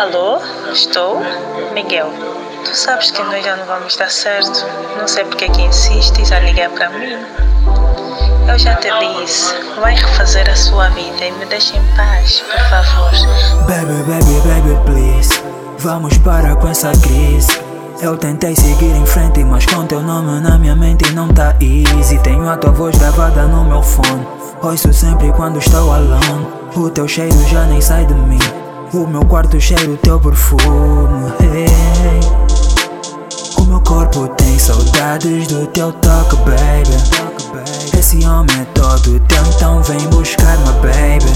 Alô? Estou? Miguel, tu sabes que nós já não vamos dar certo. Não sei porque que insistes a ligar para mim. Eu já te disse, vai refazer a sua vida e me deixa em paz, por favor. Baby, baby, baby, please. Vamos parar com essa crise. Eu tentei seguir em frente, mas com teu nome na minha mente não tá easy. Tenho a tua voz gravada no meu fone. Ouço sempre quando estou alone. O teu cheiro já nem sai de mim. O meu quarto cheiro teu perfume. Hey. O meu corpo tem saudades do teu toque, baby. Esse homem é todo teu, então vem buscar-me, baby.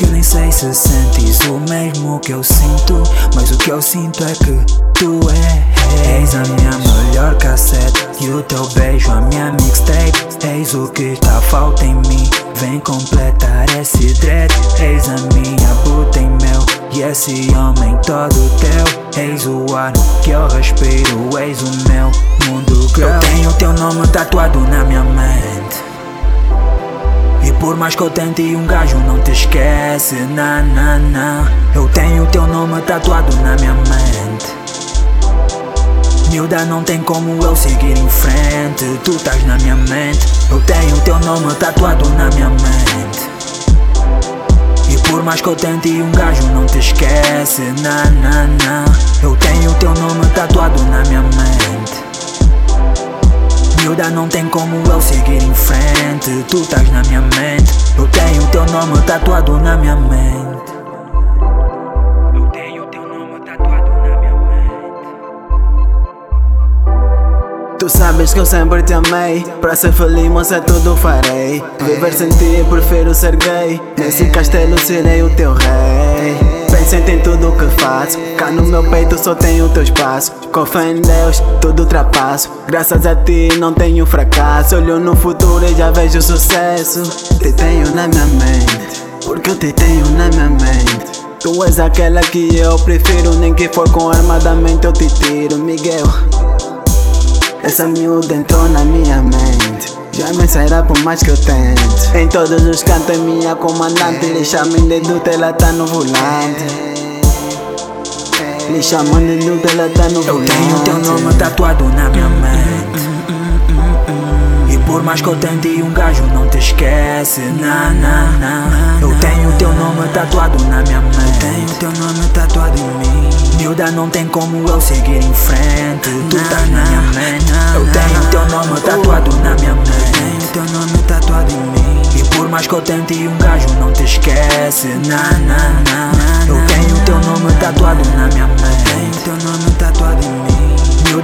Eu nem sei se sentes o mesmo que eu sinto, mas o que eu sinto é que tu és a minha melhor cassete e o teu beijo a minha mixtape. Eis o que está falta em mim, vem completar esse dread. Eis a minha puta esse homem todo teu. Eis o ar que eu respiro, eis o meu mundo girl. Eu tenho teu nome tatuado na minha mente. E por mais que eu tente, um gajo não te esquece. Na, na, na. Eu tenho teu nome tatuado na minha mente. Miúda, não tem como eu seguir em frente. Tu estás na minha mente. Eu tenho teu nome tatuado na minha mente. Por mais que eu tente, um gajo não te esquece. Na, na, na. Eu tenho teu nome tatuado na minha mente. Miúda, não tem como eu seguir em frente. Tu estás na minha mente. Eu tenho teu nome tatuado na minha mente. Tu sabes que eu sempre te amei. Pra ser feliz, moça, tudo farei. Viver sem ti, prefiro ser gay. Nesse castelo serei o teu rei. Penso em tudo que faço. Cá no meu peito só tenho o teu espaço. Com fé em Deus, tudo ultrapasso Graças a ti não tenho fracasso. Olho no futuro e já vejo sucesso. Te tenho na minha mente Porque eu te tenho na minha mente. Tu és aquela que eu prefiro. Nem que for com armadamente eu te tiro Miguel essa miúda entrou na minha mente Já me sairá por mais que eu tente. Em todos os cantos é minha comandante Lhe chamem de duta, ela tá no volante. Lhe chamam de duta, ela tá no Eu tenho teu nome tatuado na minha mente. Por mais que eu tente, um gajo não te esquece. Na, na, na. Eu tenho teu nome tatuado na minha mente. Tenho teu nome tatuado em mim. Miúda, não tem como eu seguir em frente. Tu estás na minha mente. Eu tenho teu nome tatuado na minha mente. Tenho teu nome tatuado em mim. E por mais que eu tente, um gajo não te esquece. Na, na, na. Eu tenho teu nome tatuado na minha mente.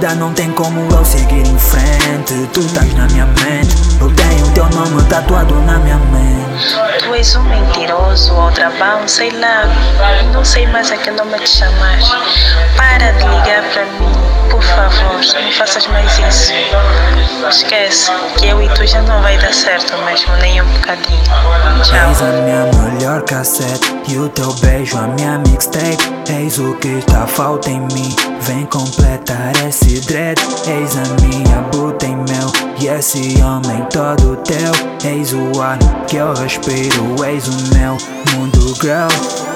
Miúda, não tem como eu seguir em frente. Tu estás na minha mente. Eu tenho teu nome tatuado na minha mente. Tu és um mentiroso ou trabão, sei lá. Não sei mais a que nome te chamar. Para de ligar para mim, favor. Não faças mais isso. Esquece que eu e tu já não vai dar certo mesmo, nem um bocadinho. Tchau. a minha melhor cassete e o teu beijo a minha mixtape. Eis o que está falta em mim. Vem completar esse dread. Eis a minha buta em mel e esse homem todo teu. Eis o ar que eu respiro. Eis o meu mundo girl.